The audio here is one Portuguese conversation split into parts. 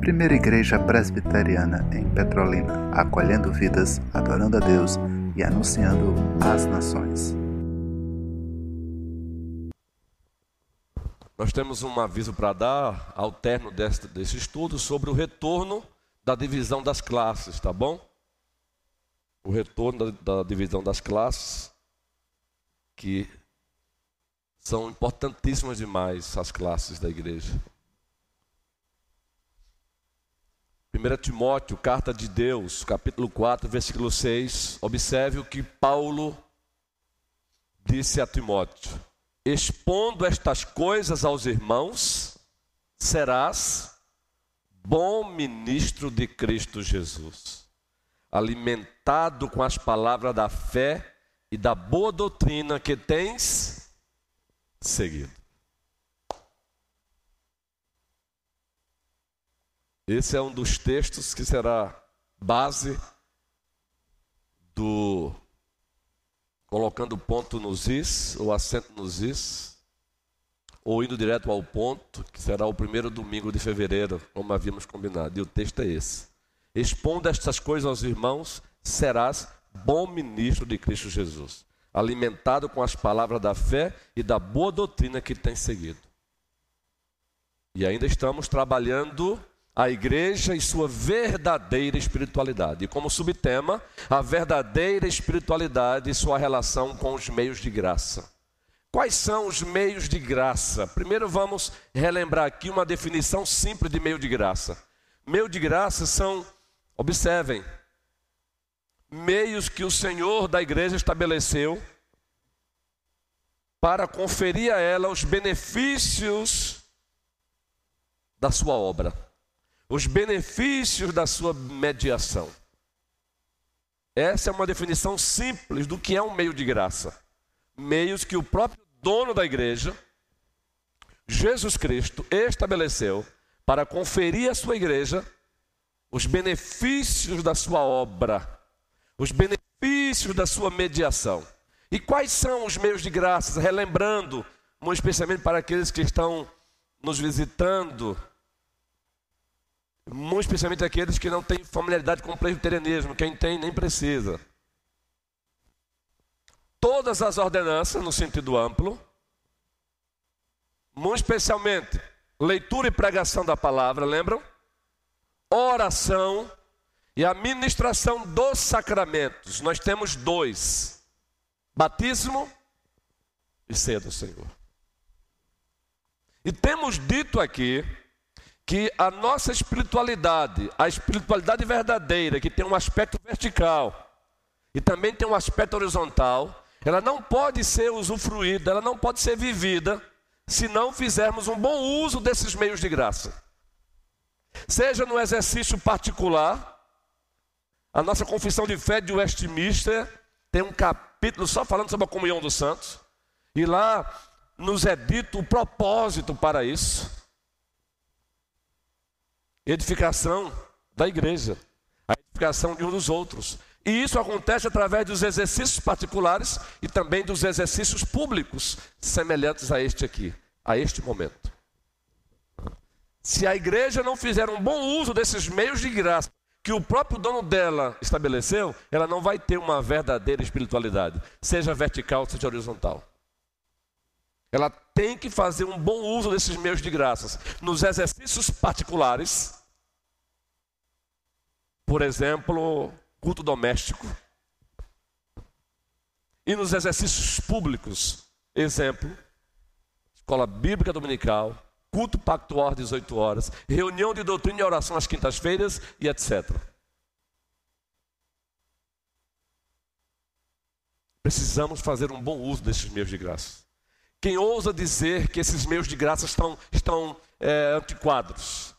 Primeira Igreja Presbiteriana em Petrolina, acolhendo vidas, adorando a Deus e anunciando às nações. Nós temos um aviso para dar ao término desse, desse estudo sobre o retorno da divisão das classes, tá bom? O retorno da, da divisão das classes, que são importantíssimas demais as classes da igreja. 1 Timóteo, carta de Deus, capítulo 4, versículo 6. Observe o que Paulo disse a Timóteo: Expondo estas coisas aos irmãos, serás bom ministro de Cristo Jesus, alimentado com as palavras da fé e da boa doutrina que tens seguido. Esse é um dos textos que será base do colocando ponto nos is, ou acento nos is, ou indo direto ao ponto, que será o primeiro domingo de fevereiro, como havíamos combinado. E o texto é esse: Expondo estas coisas aos irmãos, serás bom ministro de Cristo Jesus, alimentado com as palavras da fé e da boa doutrina que tem seguido. E ainda estamos trabalhando a igreja e sua verdadeira espiritualidade. E como subtema, a verdadeira espiritualidade e sua relação com os meios de graça. Quais são os meios de graça? Primeiro vamos relembrar aqui uma definição simples de meio de graça. Meio de graça são, observem, meios que o Senhor da igreja estabeleceu para conferir a ela os benefícios da sua obra os benefícios da sua mediação. Essa é uma definição simples do que é um meio de graça. Meios que o próprio dono da igreja, Jesus Cristo, estabeleceu para conferir à sua igreja os benefícios da sua obra, os benefícios da sua mediação. E quais são os meios de graça? Relembrando, muito especialmente para aqueles que estão nos visitando muito especialmente aqueles que não têm familiaridade com o presbiterianismo, quem tem nem precisa. Todas as ordenanças, no sentido amplo, muito especialmente leitura e pregação da palavra, lembram? Oração e a ministração dos sacramentos. Nós temos dois: batismo e ceia do Senhor. E temos dito aqui que a nossa espiritualidade, a espiritualidade verdadeira, que tem um aspecto vertical e também tem um aspecto horizontal, ela não pode ser usufruída, ela não pode ser vivida se não fizermos um bom uso desses meios de graça. Seja no exercício particular, a nossa confissão de fé de Westminster tem um capítulo só falando sobre a comunhão dos santos, e lá nos é dito o propósito para isso edificação da igreja, a edificação de um dos outros. E isso acontece através dos exercícios particulares e também dos exercícios públicos, semelhantes a este aqui, a este momento. Se a igreja não fizer um bom uso desses meios de graça que o próprio dono dela estabeleceu, ela não vai ter uma verdadeira espiritualidade, seja vertical, seja horizontal. Ela tem que fazer um bom uso desses meios de graças nos exercícios particulares por exemplo, culto doméstico. E nos exercícios públicos, exemplo, escola bíblica dominical, culto pactual às 18 horas, reunião de doutrina e oração às quintas-feiras e etc. Precisamos fazer um bom uso desses meios de graça. Quem ousa dizer que esses meios de graça estão, estão é, antiquados,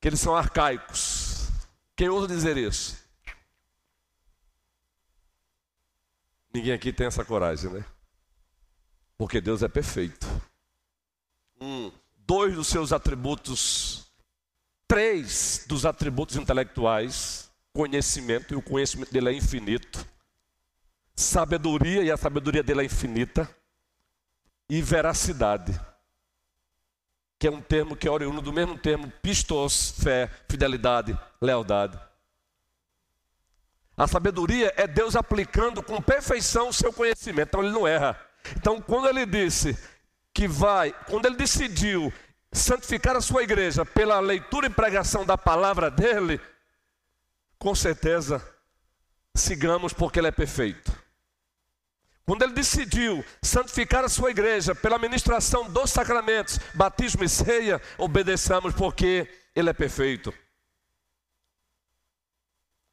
que eles são arcaicos, quem ousa dizer isso? Ninguém aqui tem essa coragem, né? Porque Deus é perfeito. Um, dois dos seus atributos, três dos atributos intelectuais, conhecimento, e o conhecimento dele é infinito, sabedoria, e a sabedoria dele é infinita, e veracidade. que é um termo que é oriundo do mesmo termo pistos, fé, fidelidade, lealdade. A sabedoria é Deus aplicando com perfeição o seu conhecimento, então ele não erra. Então, quando ele disse que vai, quando ele decidiu santificar a sua igreja pela leitura e pregação da palavra dele, com certeza sigamos porque ele é perfeito. Quando ele decidiu santificar a sua igreja pela ministração dos sacramentos, batismo e ceia, obedeçamos porque ele é perfeito.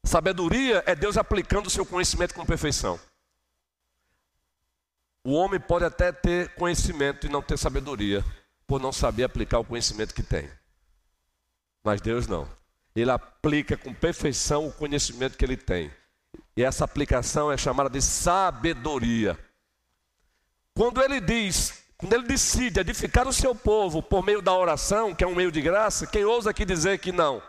Sabedoria é Deus aplicando o seu conhecimento com perfeição. O homem pode até ter conhecimento e não ter sabedoria, por não saber aplicar o conhecimento que tem. Mas Deus não. Ele aplica com perfeição o conhecimento que ele tem. E essa aplicação é chamada de sabedoria. Quando ele diz, quando ele decide edificar o seu povo por meio da oração, que é um meio de graça, quem ousa aqui dizer que não?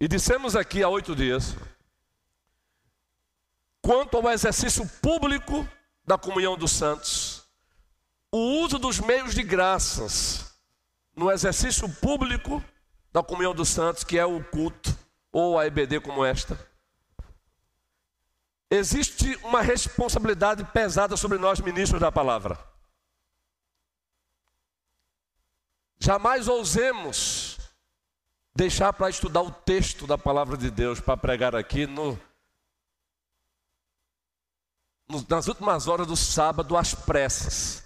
E dissemos aqui há oito dias, quanto ao exercício público da comunhão dos santos, o uso dos meios de graças no exercício público da comunhão dos santos, que é o culto, ou a EBD como esta. Existe uma responsabilidade pesada sobre nós, ministros da palavra. Jamais ousemos deixar para estudar o texto da palavra de Deus para pregar aqui no, nas últimas horas do sábado às pressas,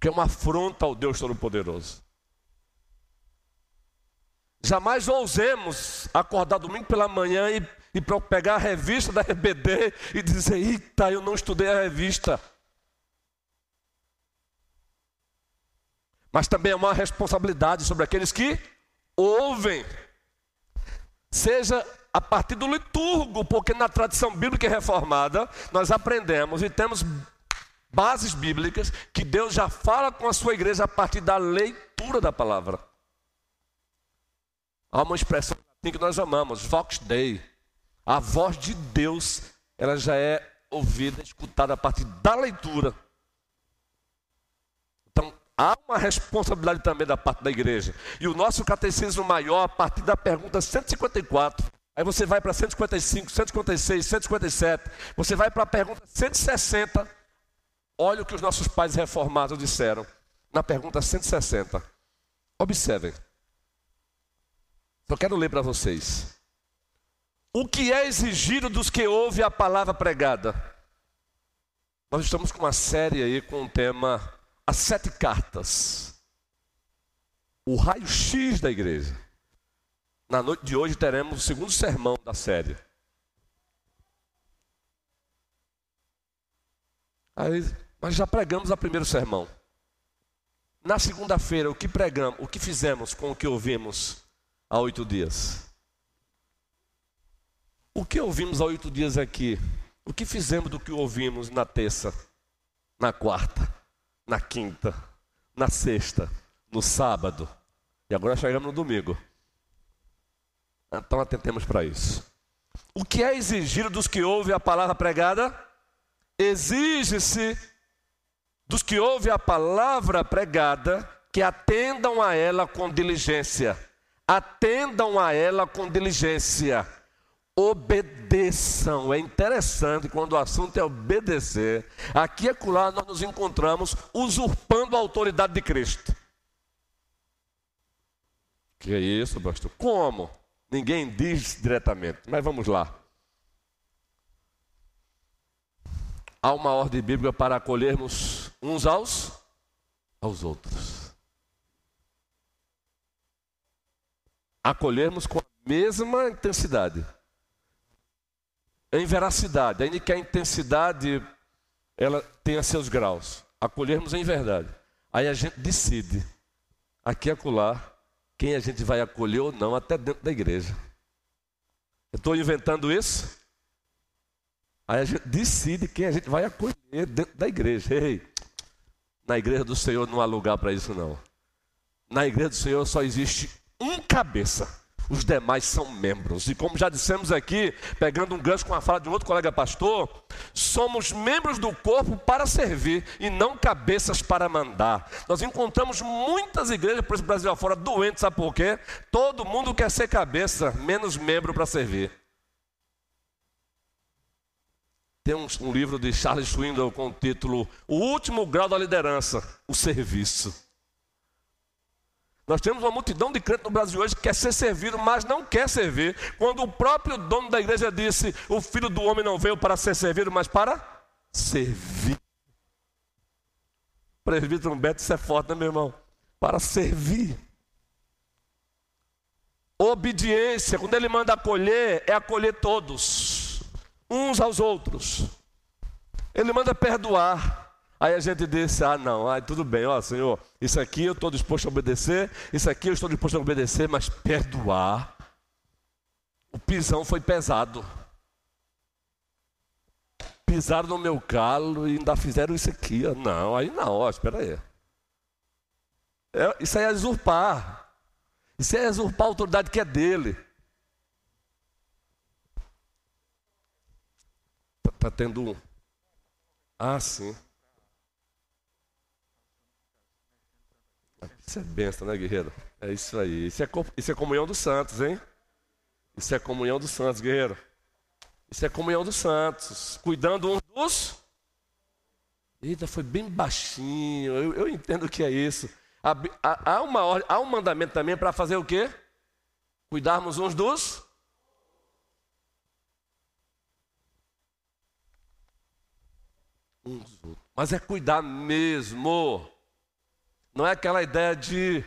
que é uma afronta ao Deus Todo-Poderoso. Jamais ousemos acordar domingo pela manhã e, e pegar a revista da RBD e dizer: Eita, eu não estudei a revista. Mas também é uma responsabilidade sobre aqueles que ouvem, seja a partir do liturgo, porque na tradição bíblica reformada nós aprendemos e temos bases bíblicas que Deus já fala com a sua igreja a partir da leitura da palavra. Há uma expressão assim que nós amamos, Vox Dei. A voz de Deus, ela já é ouvida, escutada a partir da leitura. Há uma responsabilidade também da parte da igreja. E o nosso catecismo maior, a partir da pergunta 154, aí você vai para 155, 156, 157, você vai para a pergunta 160. Olha o que os nossos pais reformados disseram na pergunta 160. Observem. Só quero ler para vocês. O que é exigido dos que ouvem a palavra pregada? Nós estamos com uma série aí com o tema As Sete Cartas. O raio-x da igreja. Na noite de hoje teremos o segundo sermão da série. Aí, nós já pregamos o primeiro sermão. Na segunda-feira, o que pregamos, o que fizemos com o que ouvimos? há oito dias. O que ouvimos há oito dias aqui? O que fizemos do que ouvimos na terça, na quarta, na quinta, na sexta, no sábado e agora chegamos no domingo? Então atentemos para isso. O que é exigido dos que ouvem a palavra pregada? Exige-se dos que ouvem a palavra pregada que atendam a ela com diligência atendam a ela com diligência, obedeçam. É interessante quando o assunto é obedecer. Aqui e acolá nós nos encontramos usurpando a autoridade de Cristo. Que é isso, pastor? Como? Ninguém diz diretamente, mas vamos lá. Há uma ordem bíblica para acolhermos uns aos aos outros. acolhermos com a mesma intensidade. Em veracidade, ainda que a intensidade ela tenha seus graus. Acolhermos em verdade. Aí a gente decide, aqui e acolá, quem a gente vai acolher ou não, até dentro da igreja. Estou inventando isso? Aí a gente decide quem a gente vai acolher dentro da igreja. Ei, na igreja do Senhor não há lugar para isso, não. Na igreja do Senhor só existe um cabeça. Os demais são membros. E como já dissemos aqui, pegando um gancho com a fala de um outro colega pastor, somos membros do corpo para servir e não cabeças para mandar. Nós encontramos muitas igrejas por esse Brasil afora doentes, sabe por quê? Todo mundo quer ser cabeça, menos membro para servir. Tem um, um livro de Charles Swindoll com o título O Último Grau da Liderança, o Serviço. Nós temos uma multidão de crentes no Brasil hoje que quer ser servido, mas não quer servir. Quando o próprio dono da igreja disse: O filho do homem não veio para ser servido, mas para servir. Presbítero Humberto, isso é forte, né, meu irmão? Para servir. Obediência, quando ele manda acolher, é acolher todos, uns aos outros. Ele manda perdoar. Aí a gente disse: ah, não, ah, tudo bem, ó, Senhor, isso aqui eu estou disposto a obedecer, isso aqui eu estou disposto a obedecer, mas perdoar. O pisão foi pesado. Pisaram no meu calo e ainda fizeram isso aqui. Ó. Não, aí não, ó, espera aí. É, isso aí é usurpar. Isso é usurpar a autoridade que é dele. Está tá tendo um. Ah, sim. Isso é benção, né, guerreiro? É isso aí. Isso é, isso é comunhão dos santos, hein? Isso é comunhão dos santos, guerreiro. Isso é comunhão dos santos. Cuidando uns dos. Eita, foi bem baixinho. Eu, eu entendo o que é isso. Há, há, uma, há um mandamento também para fazer o quê? Cuidarmos uns dos. Uns outros. Mas é cuidar mesmo. Não é aquela ideia de.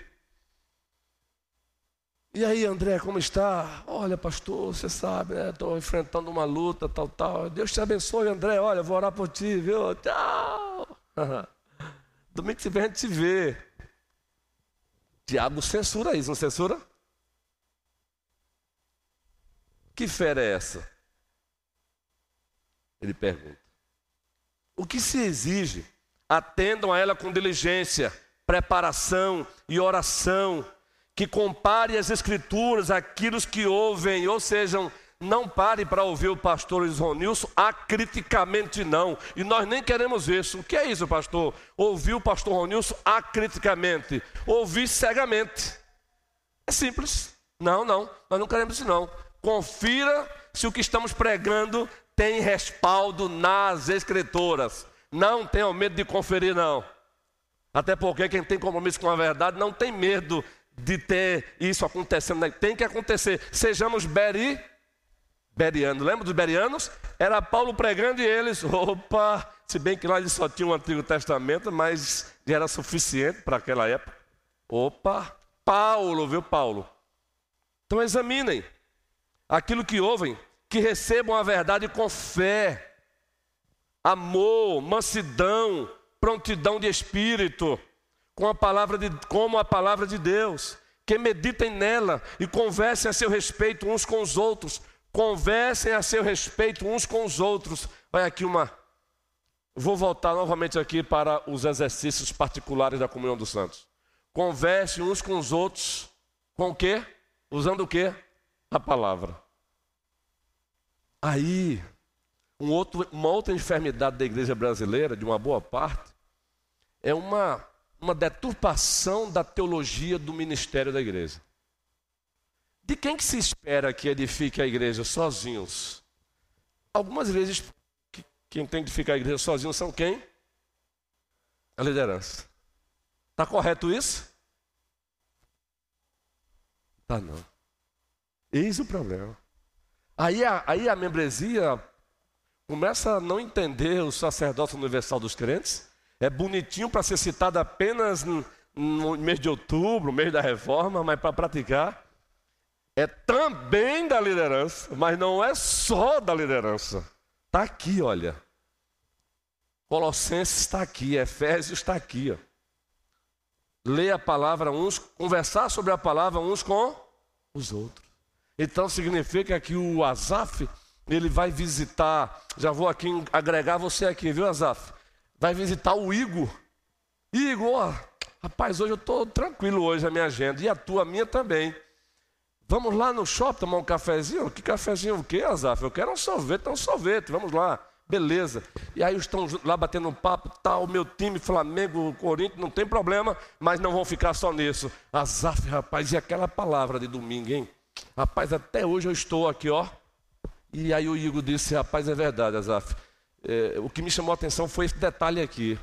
E aí, André, como está? Olha, pastor, você sabe, né? Estou enfrentando uma luta, tal, tal. Deus te abençoe, André. Olha, vou orar por ti, viu? Tchau. Domingo que vem a gente se vê. Diabo censura isso, não censura? Que fé é essa? Ele pergunta. O que se exige? Atendam a ela com diligência preparação e oração, que compare as escrituras àquilo que ouvem, ou sejam, não pare para ouvir o pastor Isronilson acriticamente não. E nós nem queremos isso. O que é isso, pastor? Ouvir o pastor Ronilson acriticamente. Ouvir cegamente. É simples. Não, não. Nós não queremos isso não. Confira se o que estamos pregando tem respaldo nas escrituras. Não tenham medo de conferir, não. Até porque quem tem compromisso com a verdade não tem medo de ter isso acontecendo. Né? Tem que acontecer. Sejamos beri, berianos. Lembra dos berianos? Era Paulo pregando e eles, opa, se bem que lá eles só tinham o Antigo Testamento, mas já era suficiente para aquela época. Opa, Paulo, viu Paulo? Então examinem aquilo que ouvem, que recebam a verdade com fé, amor, mansidão, prontidão de espírito, com a palavra de, como a palavra de Deus, que meditem nela e conversem a seu respeito uns com os outros, conversem a seu respeito uns com os outros. Vai aqui uma. Vou voltar novamente aqui para os exercícios particulares da comunhão dos santos. Conversem uns com os outros, com o quê? Usando o quê? A palavra. Aí, um outro, uma outra enfermidade da igreja brasileira, de uma boa parte, é uma, uma deturpação da teologia do ministério da igreja. De quem que se espera que edifique a igreja sozinhos? Algumas vezes, quem tem que edificar a igreja sozinho são quem? A liderança. Está correto isso? Tá não. Eis o problema. Aí a, aí a membresia começa a não entender o sacerdócio universal dos crentes, é bonitinho para ser citado apenas no, mês de outubro, mês da reforma, mas para praticar é também da liderança, mas não é só da liderança. Está aqui, olha. Colossenses está aqui, Efésios está aqui. Ó. Ler a palavra uns, conversar sobre a palavra uns com os outros. Então significa que o Azaf ele vai visitar, já vou aqui agregar você aqui, viu, Azaf? Vai visitar o Igor. Igor, rapaz, hoje eu estou tranquilo hoje a minha agenda, e a tua, a minha também. Vamos lá no shopping tomar um cafezinho? Que cafezinho o quê, Azaf? Eu quero um sorvete, um sorvete, vamos lá. Beleza. E aí estão lá batendo um papo, tal, meu time, Flamengo, Corinthians, não tem problema, mas não vão ficar só nisso. Azaf, rapaz, e aquela palavra de domingo, hein? Rapaz, até hoje eu estou aqui, ó. E aí o Igor disse, rapaz, é verdade, Azaf. É, o que me chamou a atenção foi esse detalhe aqui.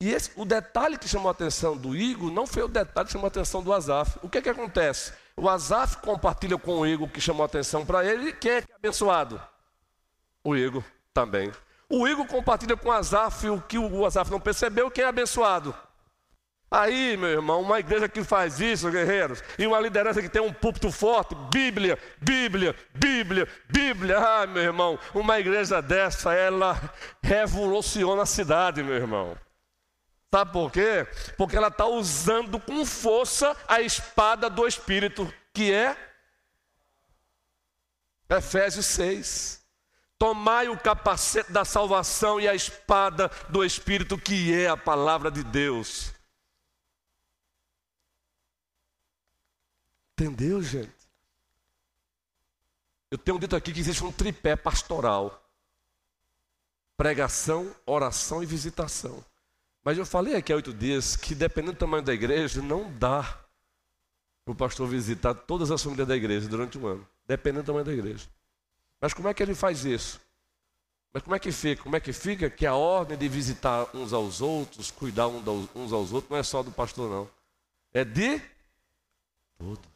E esse, o detalhe que chamou a atenção do Igor não foi o detalhe que chamou a atenção do Azaf. O que é que acontece? O Azaf compartilha com o Igor que chamou a atenção para ele. Quem é que é abençoado? O Igor também. O Igor compartilha com o Azaf o que o Azaf não percebeu. Quem é abençoado? Aí, meu irmão, uma igreja que faz isso, guerreiros, e uma liderança que tem um púlpito forte, Bíblia, Bíblia, Bíblia, Bíblia. Ah, meu irmão, uma igreja dessa, ela revoluciona a cidade, meu irmão. Sabe por quê? Porque ela está usando com força a espada do Espírito, que é Efésios 6. Tomai o capacete da salvação e a espada do Espírito, que é a palavra de Deus. Entendeu, gente? Eu tenho dito aqui que existe um tripé pastoral: pregação, oração e visitação. Mas eu falei aqui há oito dias que, dependendo do tamanho da igreja, não dá para o pastor visitar todas as famílias da igreja durante um ano, dependendo do tamanho da igreja. Mas como é que ele faz isso? Mas como é que fica? Como é que fica que a ordem de visitar uns aos outros, cuidar uns aos outros, não é só do pastor, não. É de todos.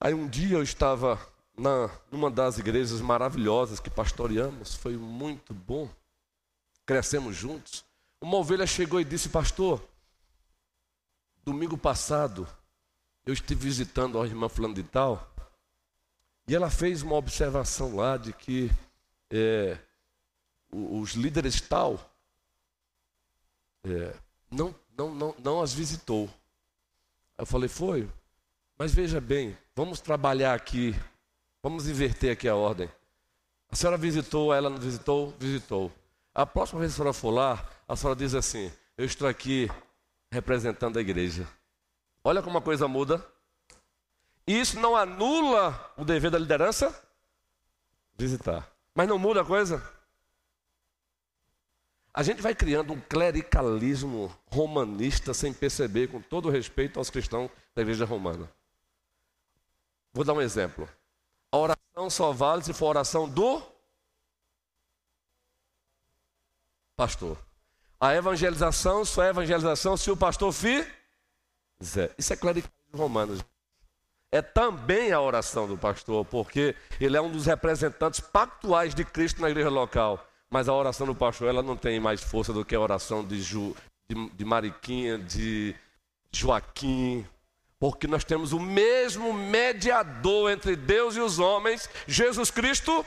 Aí um dia eu estava na, numa das igrejas maravilhosas que pastoreamos, foi muito bom crescemos juntos. Uma ovelha chegou e disse: Pastor, domingo passado eu estive visitando a irmã Fulano de Tal e ela fez uma observação lá de que é, os líderes tal é, não, não, não, não as visitou. Eu falei: Foi, mas veja bem, vamos trabalhar aqui, vamos inverter aqui a ordem. A senhora visitou, ela não visitou? Visitou. A próxima vez que a senhora for lá, a senhora diz assim: Eu estou aqui representando a igreja. Olha como a coisa muda. Isso não anula o dever da liderança? Visitar. Mas não muda a coisa? A gente vai criando um clericalismo romanista sem perceber, com todo respeito aos cristãos da igreja romana. Vou dar um exemplo. A oração só vale se for a oração do pastor. A evangelização só é evangelização se o pastor fizer. Isso é clericalismo romano. É também a oração do pastor, porque ele é um dos representantes pactuais de Cristo na igreja local. Mas a oração do pastor ela não tem mais força do que a oração de, Ju, de, de Mariquinha, de Joaquim, porque nós temos o mesmo mediador entre Deus e os homens, Jesus Cristo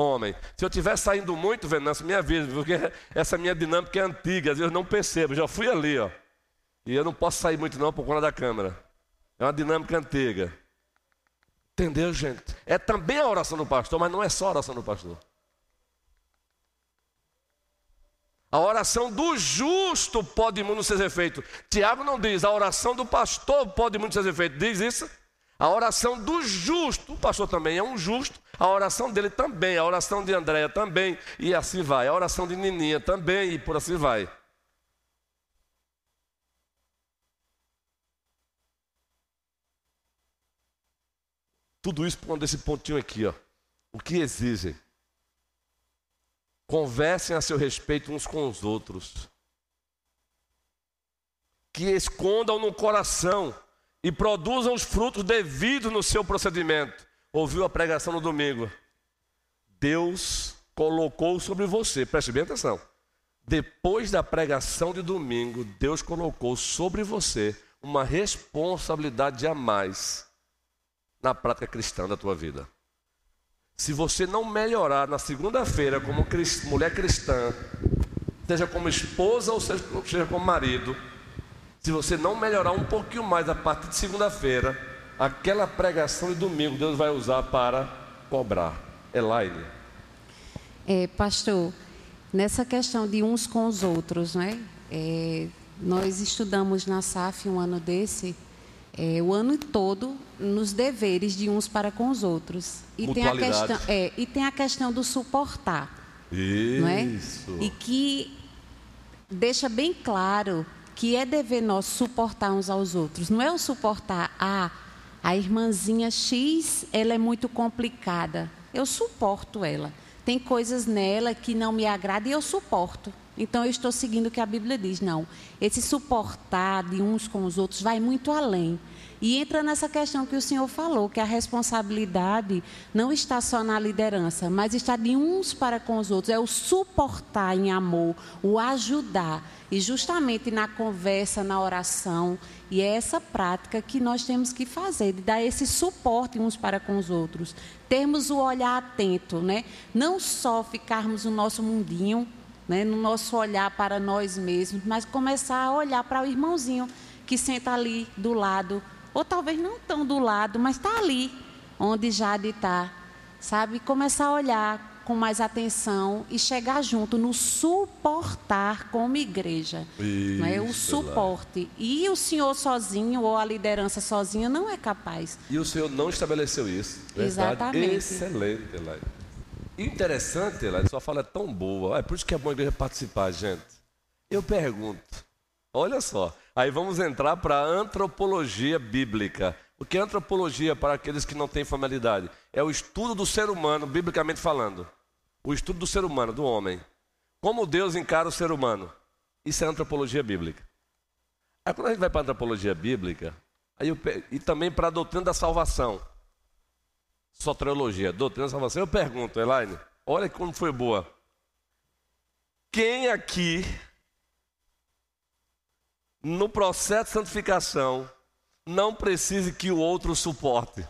homem. Se eu estiver saindo muito, Venâncio, me avisa, porque essa minha dinâmica é antiga, às vezes eu não percebo, já fui ali, ó. E eu não posso sair muito não por conta da câmera. É uma dinâmica antiga. Entendeu, gente? É também a oração do pastor, mas não é só a oração do pastor. A oração do justo pode muito ser feito. Tiago não diz, a oração do pastor pode muito ser feito. Diz isso? A oração do justo, o pastor também é um justo, a oração dele também, a oração de Andréia também, e assim vai. A oração de Nininha também, e por assim vai. Tudo isso pondo esse pontinho aqui, ó. O que exigem? Conversem a seu respeito uns com os outros. Que escondam no coração e produzam os frutos devidos no seu procedimento. Ouviu a pregação no domingo? Deus colocou sobre você, preste bem atenção. Depois da pregação de domingo, Deus colocou sobre você uma responsabilidade a mais na prática cristã da tua vida. Se você não melhorar na segunda-feira como mulher cristã, seja como esposa ou seja como marido, se você não melhorar um pouquinho mais a partir de segunda-feira, aquela pregação de domingo Deus vai usar para cobrar. Elaine. É, pastor, nessa questão de uns com os outros, né? É, nós estudamos na SAF um ano desse é, o ano todo nos deveres de uns para com os outros. E tem a questão, é, e tem a questão do suportar. Isso. Não é? E que deixa bem claro que é dever nosso suportar uns aos outros. Não é o suportar a ah, a irmãzinha X, ela é muito complicada. Eu suporto ela. Tem coisas nela que não me agradam e eu suporto. Então eu estou seguindo o que a Bíblia diz. Não, esse suportar de uns com os outros vai muito além. E entra nessa questão que o senhor falou, que a responsabilidade não está só na liderança, mas está de uns para com os outros. É o suportar em amor, o ajudar. E justamente na conversa, na oração, e é essa prática que nós temos que fazer, de dar esse suporte uns para com os outros. Termos o olhar atento, né? Não só ficarmos no nosso mundinho, né? no nosso olhar para nós mesmos, mas começar a olhar para o irmãozinho que senta ali do lado ou talvez não tão do lado, mas está ali, onde Jade está, sabe? Começar a olhar com mais atenção e chegar junto no suportar como igreja. Isso, não é o suporte. Lá. E o senhor sozinho ou a liderança sozinha não é capaz. E o senhor não estabeleceu isso. Verdade? Exatamente. Excelente, Elaine. Interessante, Elaine, sua fala é tão boa. É por isso que é bom a igreja participar, gente. Eu pergunto, olha só, Aí vamos entrar para a antropologia bíblica. O que é antropologia para aqueles que não têm familiaridade? É o estudo do ser humano, biblicamente falando. O estudo do ser humano, do homem. Como Deus encara o ser humano. Isso é antropologia bíblica. Aí quando a gente vai para a antropologia bíblica, aí eu, e também para a doutrina da salvação. Soteriologia, doutrina da salvação. Eu pergunto, Elaine, olha como foi boa. Quem aqui no processo de santificação, não precise que o outro suporte.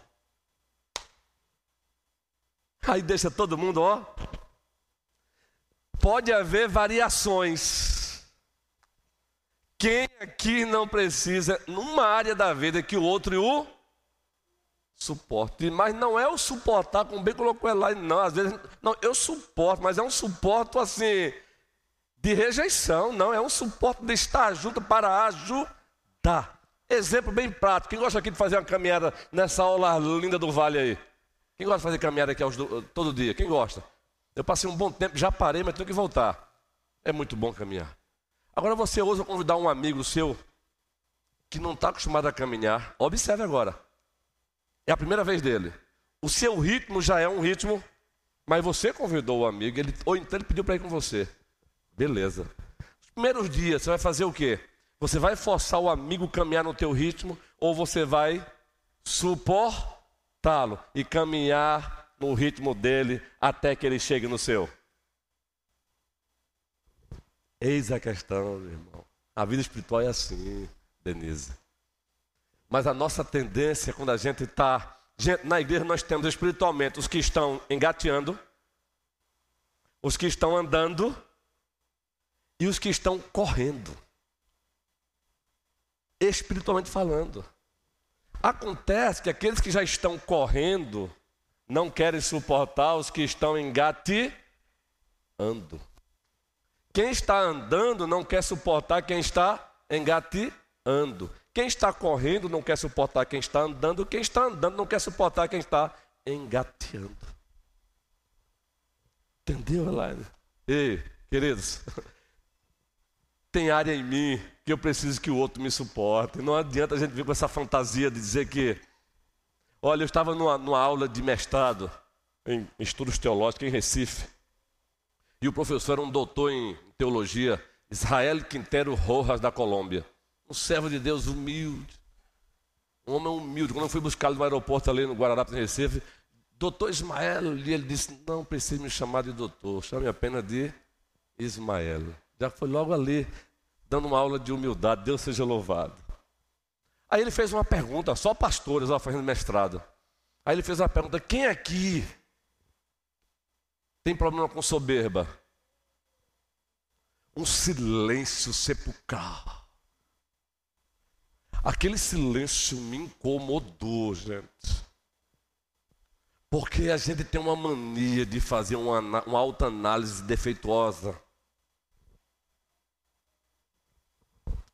Aí deixa todo mundo, ó. Pode haver variações. Quem aqui não precisa, numa área da vida, que o outro o suporte? Mas não é o suportar, como bem colocou lá, não. Às vezes, não, eu suporto, mas é um suporte assim de rejeição, não, é um suporte de estar junto para ajudar. Exemplo bem prático. Quem gosta aqui de fazer uma caminhada nessa aula linda do vale aí? Quem gosta de fazer caminhada aqui todo dia? Quem gosta? Eu passei um bom tempo, já parei, mas tenho que voltar. É muito bom caminhar. Agora você ousa convidar um amigo seu que não está acostumado a caminhar. Observe agora. É a primeira vez dele. O seu ritmo já é um ritmo, mas você convidou o amigo, ele, ou então ele pediu para ir com você. Beleza. Os primeiros dias você vai fazer o quê? Você vai forçar o amigo a caminhar no teu ritmo ou você vai suportá-lo e caminhar no ritmo dele até que ele chegue no seu? Eis a questão, meu irmão. A vida espiritual é assim, Denise. Mas a nossa tendência, quando a gente está. Na igreja nós temos espiritualmente os que estão engateando, os que estão andando e os que estão correndo, espiritualmente falando. Acontece que aqueles que já estão correndo não querem suportar os que estão engateando. Quem está andando não quer suportar quem está engateando. Quem está correndo não quer suportar quem está andando. Quem está andando não quer suportar quem está engateando. Entendeu, Elaine? Ei, queridos, tem área em mim que eu preciso que o outro me suporte. Não adianta a gente vir com essa fantasia de dizer que. Olha, eu estava numa, numa aula de mestrado em estudos teológicos em Recife. E o professor era um doutor em teologia, Israel Quintero Rojas, da Colômbia. Um servo de Deus humilde. Um homem humilde. Quando eu fui buscá-lo no aeroporto ali no Guararapes, em Recife, doutor Ismael, e ele disse: Não precisa me chamar de doutor, chame apenas de Ismael. Já foi logo ali, dando uma aula de humildade. Deus seja louvado. Aí ele fez uma pergunta, só pastores, ó, fazendo mestrado. Aí ele fez uma pergunta: quem aqui tem problema com soberba? Um silêncio sepulcral. Aquele silêncio me incomodou, gente. Porque a gente tem uma mania de fazer uma, uma autoanálise defeituosa.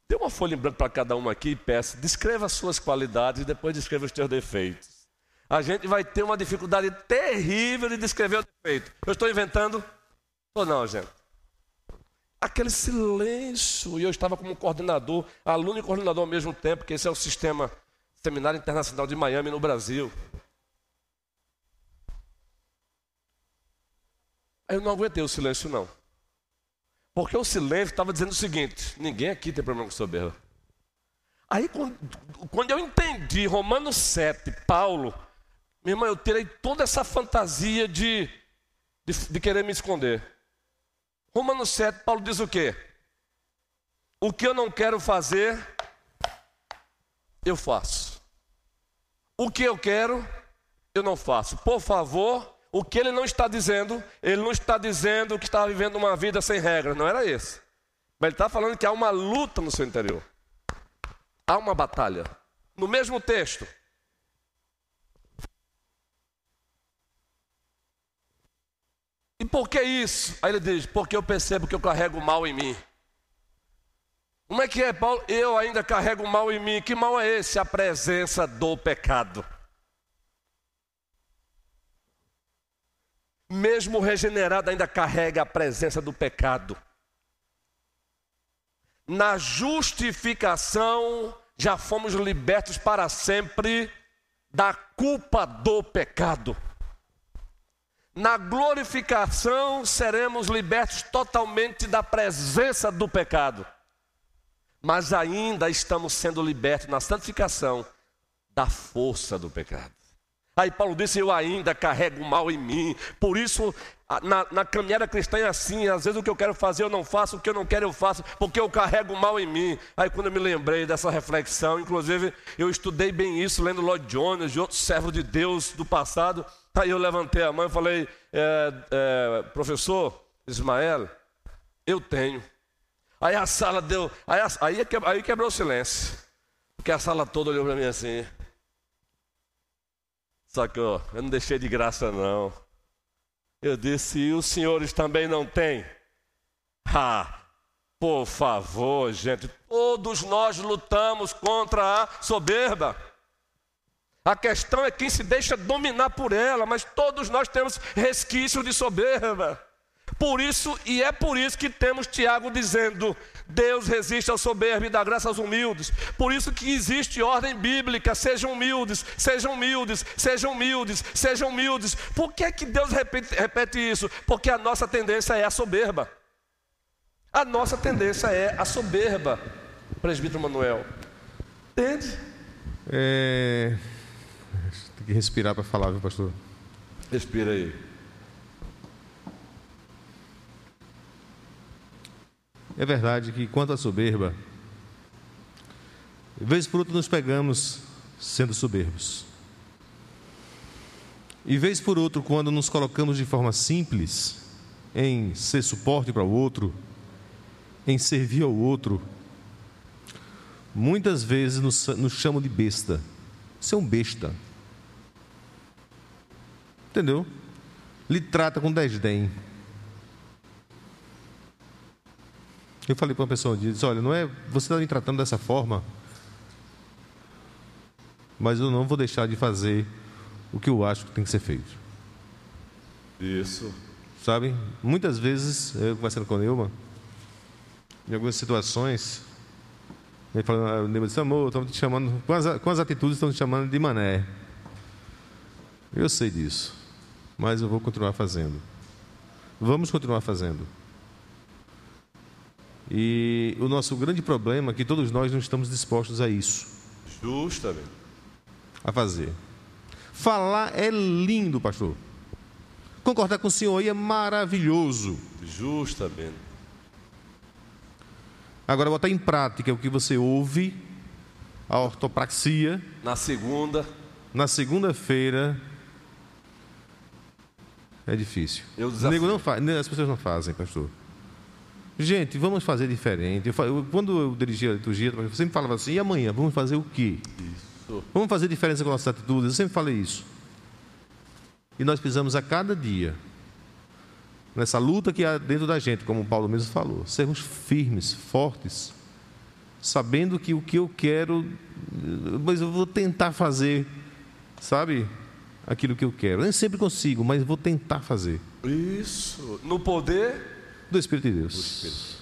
Dê uma folha em branco para cada um aqui e peça, descreva as suas qualidades e depois descreva os teus defeitos. A gente vai ter uma dificuldade terrível de descrever o defeito. Eu estou inventando? Ou não, gente? Aquele silêncio. E eu estava como coordenador, aluno e coordenador ao mesmo tempo, que esse é o sistema Seminário Internacional de Miami no Brasil. Aí eu não aguentei o silêncio, não. Porque o silêncio estava dizendo o seguinte: ninguém aqui tem problema com soberba. Aí, quando eu entendi Romanos 7, Paulo, meu irmão, eu tirei toda essa fantasia de, de, de querer me esconder. Romanos 7, Paulo diz o quê? O que eu não quero fazer, eu faço. O que eu quero, eu não faço. Por favor, o que ele não está dizendo, ele não está dizendo que está vivendo uma vida sem regras, não era esse. Mas ele está falando que há uma luta no seu interior. Há uma batalha. No mesmo texto. Por que isso? Aí ele diz: porque eu percebo que eu carrego mal em mim. Como é que é, Paulo? Eu ainda carrego mal em mim. Que mal é esse? A presença do pecado. mesmo regenerado, ainda carrega a presença do pecado. Na justificação, já fomos libertos para sempre da culpa do pecado. Na glorificação, seremos libertos totalmente da presença do pecado. Mas ainda estamos sendo libertos na santificação da força do pecado. Aí Paulo disse: Eu ainda carrego o mal em mim. Por isso, na, na, caminhada cristã é assim: às vezes o que eu quero fazer eu não faço, o que eu não quero eu faço, porque eu carrego o mal em mim. Aí, quando eu me lembrei dessa reflexão, inclusive eu estudei bem isso, lendo Lloyd Jones, de outros servos de Deus do passado. Aí eu levantei a mão e falei: é, é, Professor Ismael, eu tenho. Aí a sala deu. Aí, aí, aí quebrou o silêncio. Porque a sala toda olhou para mim assim. Só que ó, eu não deixei de graça, não. Eu disse, e os senhores também não têm? Ah, por favor, gente, todos nós lutamos contra a soberba. A questão é quem se deixa dominar por ela, mas todos nós temos resquício de soberba. Por isso, e é por isso que temos Tiago dizendo: Deus resiste ao soberbo e dá graça aos humildes. Por isso que existe ordem bíblica: sejam humildes, sejam humildes, sejam humildes, sejam humildes. Por que, que Deus repete, repete isso? Porque a nossa tendência é a soberba. A nossa tendência é a soberba, presbítero Manuel. Entende? É... Tem que respirar para falar, viu, pastor? Respira aí. É verdade que, quanto à soberba, vez por outra nos pegamos sendo soberbos. E vez por outro, quando nos colocamos de forma simples em ser suporte para o outro, em servir ao outro, muitas vezes nos, nos chamam de besta. Você é um besta. Entendeu? Lhe trata com desdém. Eu falei para uma pessoa um dia, disse, olha, não é, você está me tratando dessa forma, mas eu não vou deixar de fazer o que eu acho que tem que ser feito. Isso. Sabe? Muitas vezes, eu conversando com o Neumann, em algumas situações, ele falando, ah, o Neumann disse, amor, estão te chamando, com as, com as atitudes estão te chamando de mané. Eu sei disso, mas eu vou continuar fazendo. Vamos continuar fazendo. E o nosso grande problema é que todos nós não estamos dispostos a isso. Justamente. A fazer. Falar é lindo, pastor. Concordar com o senhor aí é maravilhoso. Justamente. Agora, botar em prática o que você ouve, a ortopraxia. Na segunda. Na segunda-feira. É difícil. Eu desafio. Não faz, as pessoas não fazem, pastor. Gente, vamos fazer diferente. Eu, eu, quando eu dirigia a liturgia, eu sempre falava assim: e amanhã? Vamos fazer o quê? Isso. Vamos fazer diferença com nossas atitudes. Eu sempre falei isso. E nós precisamos a cada dia, nessa luta que há dentro da gente, como o Paulo mesmo falou, sermos firmes, fortes, sabendo que o que eu quero, mas eu vou tentar fazer, sabe? Aquilo que eu quero. Nem sempre consigo, mas vou tentar fazer. Isso. No poder do Espírito de Deus. Espírito.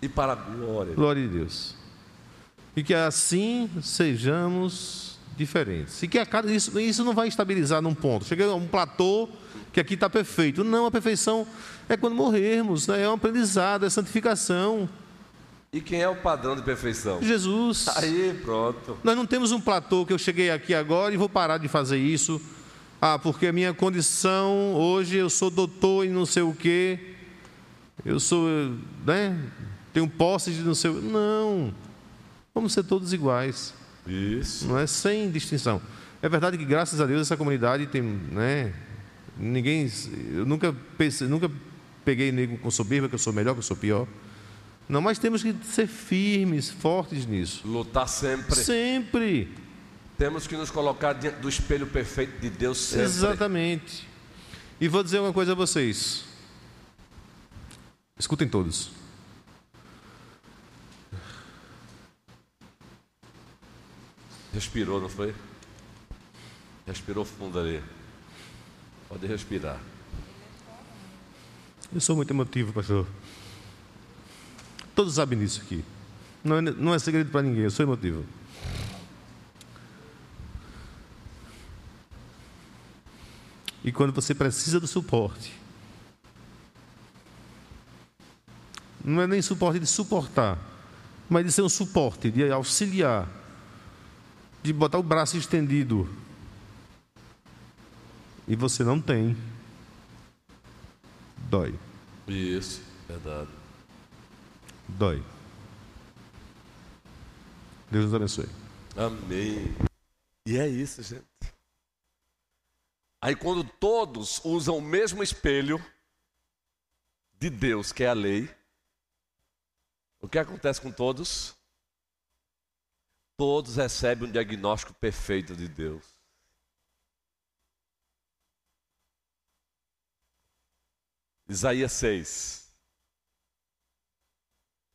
E para a glória. Glória de Deus. E que assim sejamos diferentes. E que a cada, isso, isso não vai estabilizar num ponto. Chega a um platô que aqui está perfeito. Não, a perfeição é quando morrermos, né? é um aprendizado, é santificação. E quem é o padrão de perfeição? Jesus. Aí, pronto. Nós não temos um platô que eu cheguei aqui agora e vou parar de fazer isso. Ah, porque a minha condição hoje eu sou doutor em não sei o quê. Eu sou, né? Tenho posse de não sei o Não. Vamos ser todos iguais. Isso. Não é sem distinção. É verdade que graças a Deus essa comunidade tem, né? Ninguém, eu nunca pensei, nunca peguei nego com soberba que eu sou melhor, que eu sou pior. Não, mas temos que ser firmes, fortes nisso. Lutar sempre. Sempre. Temos que nos colocar diante do espelho perfeito de Deus sempre. Exatamente. E vou dizer uma coisa a vocês. Escutem todos. Respirou, não foi? Respirou fundo ali. Pode respirar. Eu sou muito emotivo, pastor. Todos sabem disso aqui. Não é, não é segredo para ninguém, eu sou emotivo. E quando você precisa do suporte, não é nem suporte de suportar, mas de ser um suporte, de auxiliar, de botar o braço estendido. E você não tem. Dói. Isso, verdade dói. Deus nos abençoe. Amém. E é isso, gente. Aí quando todos usam o mesmo espelho de Deus, que é a lei, o que acontece com todos? Todos recebem um diagnóstico perfeito de Deus. Isaías 6.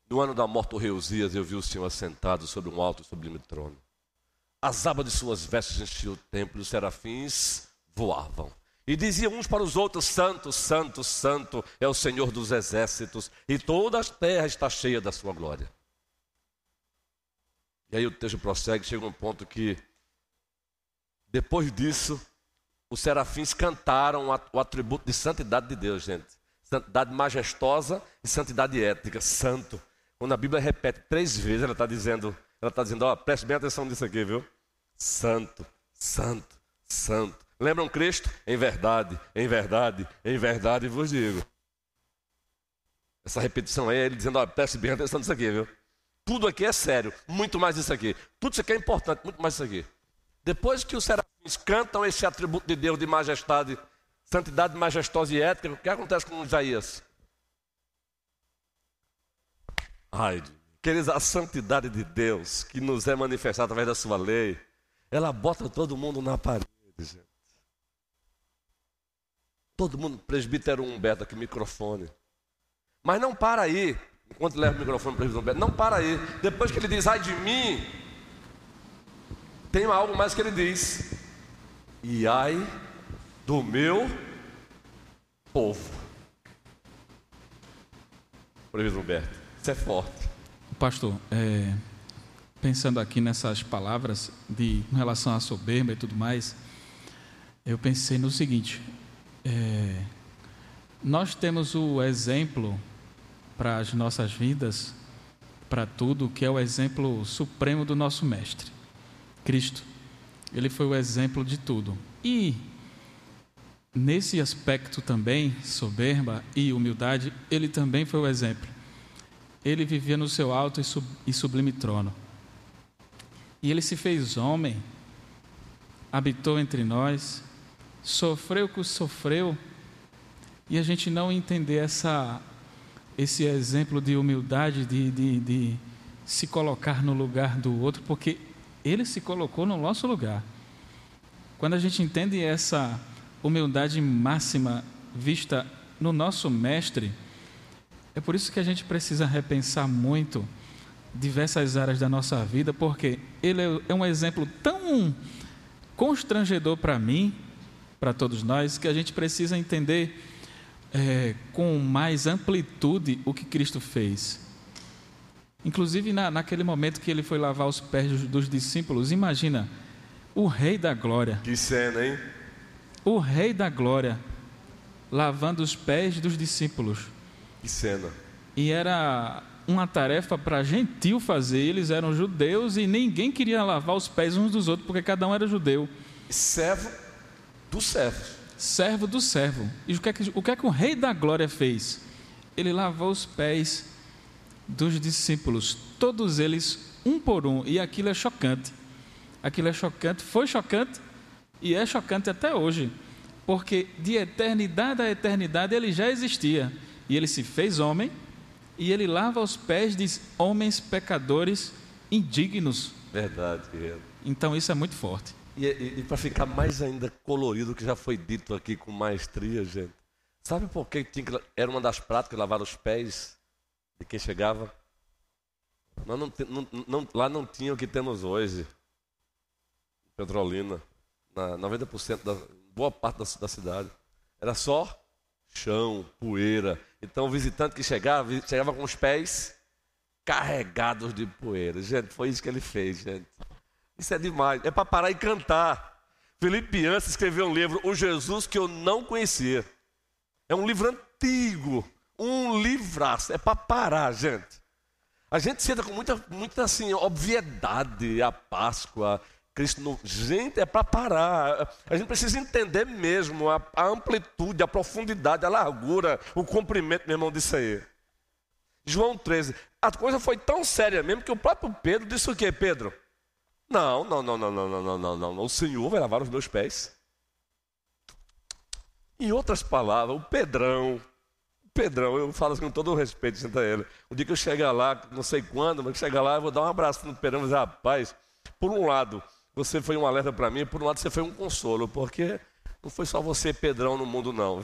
No ano da morte do rei Uzias, eu vi o Senhor assentado sobre um alto e sublime trono. As abas de suas vestes enchiam o templo os serafins voavam. E diziam uns para os outros: Santo, Santo, Santo é o Senhor dos exércitos, e toda a terra está cheia da sua glória. E aí o texto prossegue, chega um ponto que, depois disso, os serafins cantaram o atributo de santidade de Deus, gente. Santidade majestosa e santidade ética. Santo, quando a Bíblia repete três vezes, ela está dizendo, ela está dizendo, ó, preste bem atenção nisso aqui, viu? Santo, santo, santo. Lembram Cristo? Em verdade, em verdade, em verdade vos digo. Essa repetição aí é ele dizendo, ó, preste bem atenção nisso aqui, viu? Tudo aqui é sério, muito mais isso aqui. Tudo isso aqui é importante, muito mais isso aqui. Depois que os serafins cantam esse atributo de Deus de majestade, santidade majestosa e ética, o que acontece com Isaías? Ai, queridos, a santidade de Deus que nos é manifestada através da sua lei, ela bota todo mundo na parede, gente. Todo mundo, presbítero Humberto aqui, microfone. Mas não para aí, enquanto leva o microfone para o presbítero Humberto, não para aí. Depois que ele diz, ai de mim, tem algo mais que ele diz. E ai do meu povo. Presbítero Humberto. Isso é forte. Pastor, é, pensando aqui nessas palavras de em relação à soberba e tudo mais, eu pensei no seguinte: é, nós temos o exemplo para as nossas vidas, para tudo, que é o exemplo supremo do nosso Mestre, Cristo. Ele foi o exemplo de tudo. E nesse aspecto também, soberba e humildade, ele também foi o exemplo ele vivia no seu alto e sublime trono. E ele se fez homem, habitou entre nós, sofreu o que sofreu, e a gente não entender essa, esse exemplo de humildade, de, de, de se colocar no lugar do outro, porque ele se colocou no nosso lugar. Quando a gente entende essa humildade máxima vista no nosso Mestre, é por isso que a gente precisa repensar muito diversas áreas da nossa vida, porque ele é um exemplo tão constrangedor para mim, para todos nós, que a gente precisa entender é, com mais amplitude o que Cristo fez. Inclusive, na, naquele momento que ele foi lavar os pés dos, dos discípulos, imagina, o Rei da Glória. Que cena, hein? O Rei da Glória lavando os pés dos discípulos. Que cena. E era uma tarefa para gentil fazer, eles eram judeus e ninguém queria lavar os pés uns dos outros, porque cada um era judeu. Servo do servo. Servo do servo. E o que, é que, o que é que o rei da glória fez? Ele lavou os pés dos discípulos, todos eles, um por um, e aquilo é chocante. Aquilo é chocante, foi chocante e é chocante até hoje, porque de eternidade a eternidade ele já existia, e ele se fez homem e ele lava os pés de homens pecadores indignos. Verdade. Então isso é muito forte. E, e, e para ficar mais ainda colorido, que já foi dito aqui com maestria, gente. Sabe por que, tinha que era uma das práticas lavar os pés de quem chegava? Não, não, lá não tinha o que temos hoje. Petrolina. Na 90% da boa parte da, da cidade. Era só chão, poeira. Então o visitante que chegava, chegava com os pés carregados de poeira. Gente, foi isso que ele fez, gente. Isso é demais. É para parar e cantar. Felipe Antes escreveu um livro, O Jesus que eu não conhecia. É um livro antigo, um livraço. É para parar, gente. A gente senta com muita, muita assim, obviedade a Páscoa, Cristo no... Gente, é para parar. A gente precisa entender mesmo a, a, amplitude, a profundidade, a largura, o comprimento, meu irmão, disso aí. João 13. A coisa foi tão séria mesmo que o próprio Pedro disse o quê, Pedro? Não, não, não, não, não, não, não, não, não. O Senhor vai lavar os meus pés. Em outras palavras, o Pedrão, Pedrão, eu falo assim com todo o respeito, senta ele. O dia que eu chegar lá, não sei quando, mas chegar lá, eu vou dar um abraço no Pedrão e dizer, rapaz, por um lado, você foi um alerta para mim, por um lado você foi um consolo, porque não foi só você, Pedrão, no mundo, não.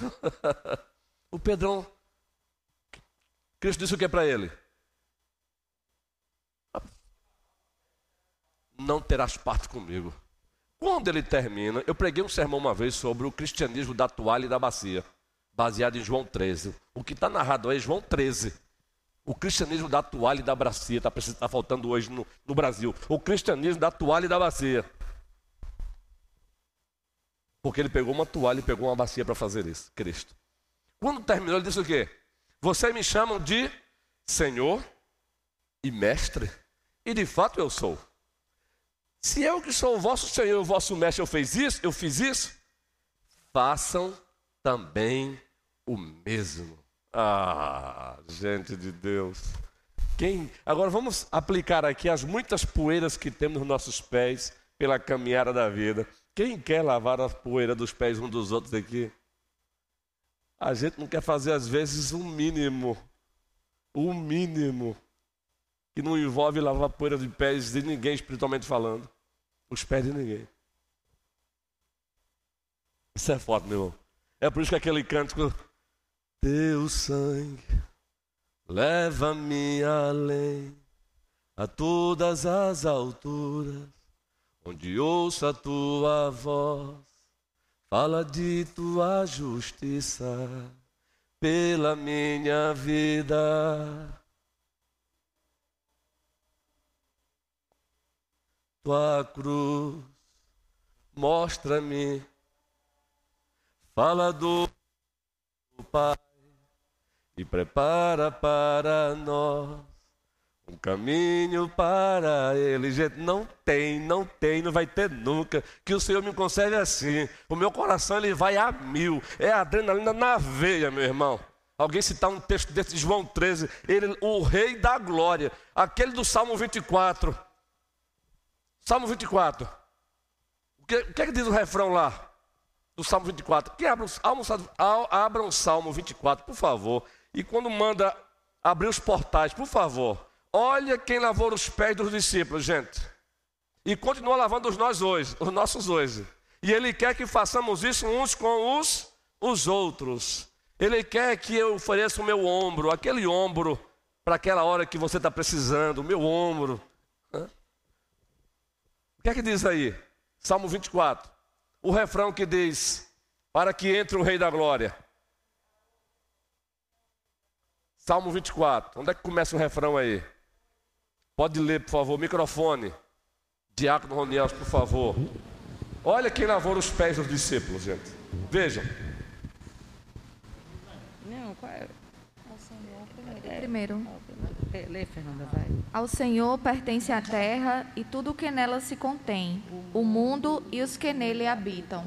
o Pedrão, Cristo disse o que para ele? Não terás parte comigo. Quando ele termina, eu preguei um sermão uma vez sobre o cristianismo da toalha e da bacia, baseado em João 13. O que está narrado aí é João 13. O cristianismo da toalha e da bacia está tá faltando hoje no, no Brasil. O cristianismo da toalha e da bacia. Porque ele pegou uma toalha e pegou uma bacia para fazer isso, Cristo. Quando terminou, ele disse o quê? Vocês me chamam de Senhor e Mestre, e de fato eu sou. Se eu que sou o vosso Senhor o vosso Mestre, eu fiz isso, eu fiz isso, façam também o mesmo. Ah, gente de Deus. Quem? Agora vamos aplicar aqui as muitas poeiras que temos nos nossos pés pela caminhada da vida. Quem quer lavar a poeira dos pés um dos outros aqui? A gente não quer fazer às vezes o um mínimo. O um mínimo. Que não envolve lavar poeira de pés de ninguém espiritualmente falando. Os pés de ninguém. Isso é forte, meu irmão. É por isso que aquele cântico teu sangue leva-me além a todas as alturas, onde ouço a tua voz, fala de tua justiça pela minha vida. Tua cruz mostra-me, fala do Pai e prepara para nós um caminho para ele. Gente, não tem, não tem, não vai ter nunca. Que o Senhor me concede assim. O meu coração ele vai a mil. É adrenalina na veia, meu irmão. Alguém citar um texto desse de João 13, ele, o rei da glória, aquele do Salmo 24. Salmo 24. O que, o que, é que diz o refrão lá? Do Salmo 24. Quem abra, abra o Salmo 24, por favor. E quando manda abrir os portais, por favor, olha quem lavou os pés dos discípulos, gente. E continua lavando os nós hoje, os nossos hoje. E Ele quer que façamos isso uns com os, os outros. Ele quer que eu ofereça o meu ombro, aquele ombro, para aquela hora que você está precisando, o meu ombro. O que é que diz aí? Salmo 24. O refrão que diz: Para que entre o Rei da Glória. Salmo 24. Onde é que começa o refrão aí? Pode ler, por favor, microfone. Diácono Roniels, por favor. Olha quem lavou os pés dos discípulos, gente. Vejam. Não, qual é? Primeiro. Lê, Fernanda, vai. Ao Senhor pertence a terra e tudo o que nela se contém, o mundo e os que nele habitam.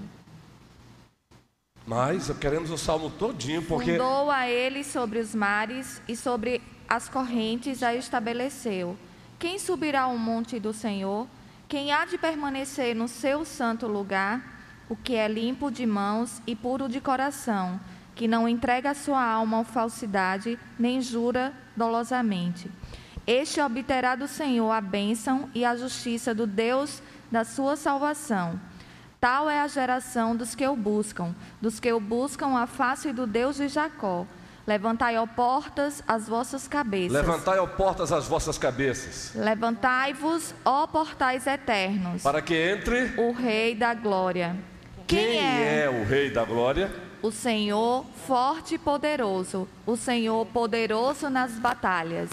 Mas queremos o salmo todinho, porque. Fundou a ele sobre os mares e sobre as correntes a estabeleceu. Quem subirá ao monte do Senhor? Quem há de permanecer no seu santo lugar? O que é limpo de mãos e puro de coração, que não entrega a sua alma à falsidade, nem jura dolosamente. Este obterá do Senhor a bênção e a justiça do Deus da sua salvação. Tal é a geração dos que o buscam, dos que o buscam a face do Deus de Jacó. Levantai, ó portas, as vossas cabeças. Levantai, ó portas, as vossas cabeças. Levantai-vos, ó portais eternos. Para que entre o Rei da Glória. Quem, Quem é? é o Rei da Glória? O Senhor forte e poderoso, o Senhor poderoso nas batalhas.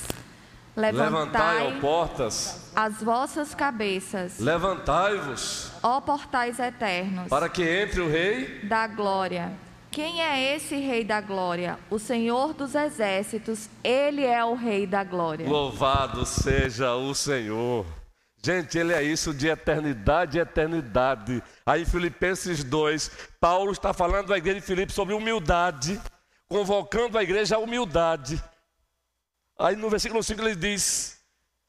Levantai, ó portas, as vossas cabeças. Levantai-vos, ó portais eternos, para que entre o Rei da Glória. Quem é esse Rei da Glória? O Senhor dos Exércitos, ele é o Rei da Glória. Louvado seja o Senhor. Gente, ele é isso de eternidade e eternidade. Aí, Filipenses 2, Paulo está falando à igreja de Filipe sobre humildade, convocando a igreja à humildade. Aí no versículo 5 ele diz: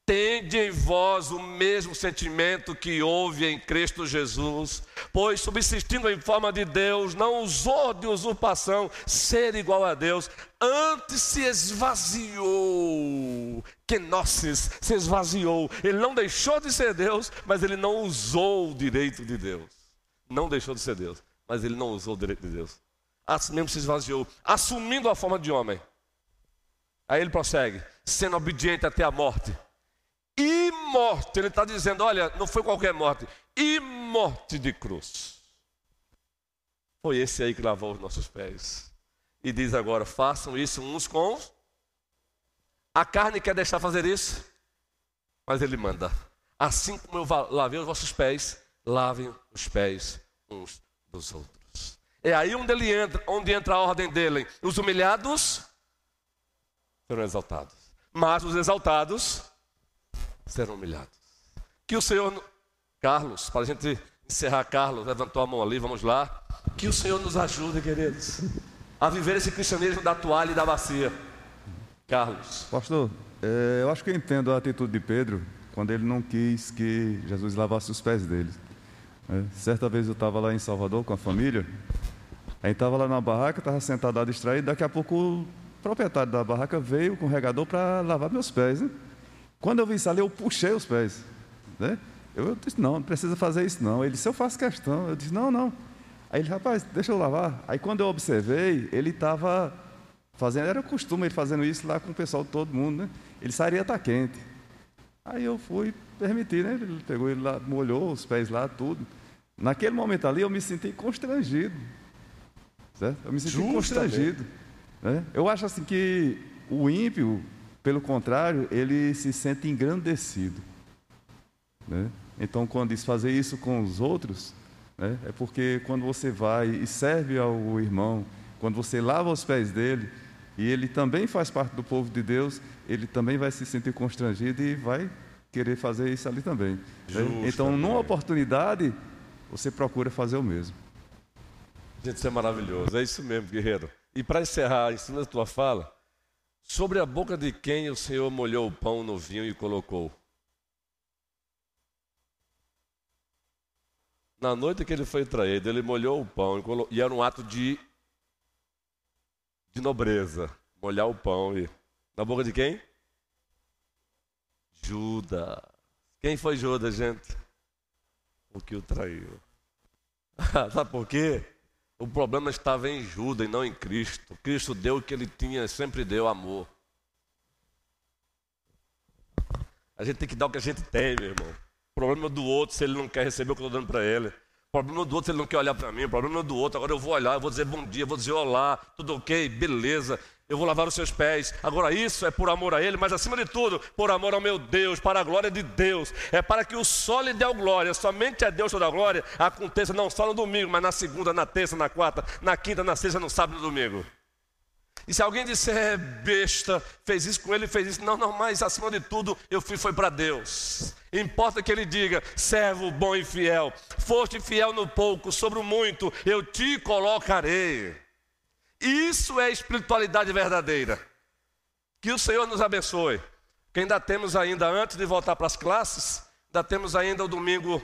Tende em vós o mesmo sentimento que houve em Cristo Jesus, pois, subsistindo em forma de Deus, não usou de usurpação ser igual a Deus, antes se esvaziou. Que nosses se esvaziou. Ele não deixou de ser Deus, mas ele não usou o direito de Deus. Não deixou de ser Deus, mas ele não usou o direito de Deus. Assim mesmo se esvaziou, assumindo a forma de homem Aí ele prossegue, sendo obediente até a morte. E morte, ele está dizendo: olha, não foi qualquer morte, e morte de cruz. Foi esse aí que lavou os nossos pés. E diz agora: façam isso uns com. A carne quer deixar fazer isso, mas ele manda. Assim como eu lavei os vossos pés, lavem os pés uns dos outros. É aí onde ele entra, onde entra a ordem dele. Os humilhados serão exaltados. Mas os exaltados serão humilhados. Que o Senhor, Carlos, para a gente encerrar, Carlos, levantou a mão ali, vamos lá. Que o Senhor nos ajude, queridos, a viver esse cristianismo da toalha e da bacia. Carlos. Pastor, é, eu acho que eu entendo a atitude de Pedro quando ele não quis que Jesus lavasse os pés dele. É, certa vez eu estava lá em Salvador com a família, aí estava lá na barraca, estava sentado lá distraído, daqui a pouco proprietário da barraca veio com o regador para lavar meus pés. Né? Quando eu vi isso ali, eu puxei os pés. Né? Eu, eu, disse, não, não precisa fazer isso não. Ele disse, eu faço questão. Eu disse, não, não. Aí ele, rapaz, deixa eu lavar. Aí quando eu observei, ele estava fazendo, era costume ele fazendo isso lá com o pessoal, todo mundo, né? Ele sairia tá quente. Aí eu fui permitir, né? Ele pegou ele lá, molhou os pés lá, tudo. Naquele momento ali eu me senti constrangido. Certo? Eu me senti Justamente. constrangido. Né? Eu acho assim que o ímpio, pelo contrário, ele se sente engrandecido. Né? Então, quando diz fazer isso com os outros, né? é porque quando você vai e serve ao irmão, quando você lava os pés dele, e ele também faz parte do povo de Deus, ele também vai se sentir constrangido e vai querer fazer isso ali também. Né? Então, numa oportunidade, você procura fazer o mesmo. Gente, isso é maravilhoso. É isso mesmo, guerreiro. E para encerrar em cima da tua fala, sobre a boca de quem o Senhor molhou o pão no vinho e colocou? Na noite que ele foi traído, ele molhou o pão e, colocou, e era um ato de, de nobreza. Molhar o pão e. Na boca de quem? Judas. Quem foi Judas, gente? o que o traiu. Sabe por quê? O problema estava em Judas e não em Cristo. Cristo deu o que ele tinha, sempre deu amor. A gente tem que dar o que a gente tem, meu irmão. O problema é do outro se ele não quer receber o que eu estou dando para ele. Problema do outro ele não quer olhar para mim. Problema do outro, agora eu vou olhar, eu vou dizer bom dia, vou dizer olá, tudo ok, beleza. Eu vou lavar os seus pés. Agora, isso é por amor a Ele, mas acima de tudo, por amor ao meu Deus, para a glória de Deus. É para que o sol lhe dê a glória. Somente a Deus toda a glória aconteça não só no domingo, mas na segunda, na terça, na quarta, na quinta, na sexta, no sábado e no domingo. E se alguém disser é besta, fez isso com ele, fez isso, não, não, mas acima de tudo eu fui foi para Deus. Importa que ele diga, servo bom e fiel, foste fiel no pouco, sobre o muito eu te colocarei. Isso é espiritualidade verdadeira. Que o Senhor nos abençoe. Que ainda temos ainda, antes de voltar para as classes, ainda temos ainda o domingo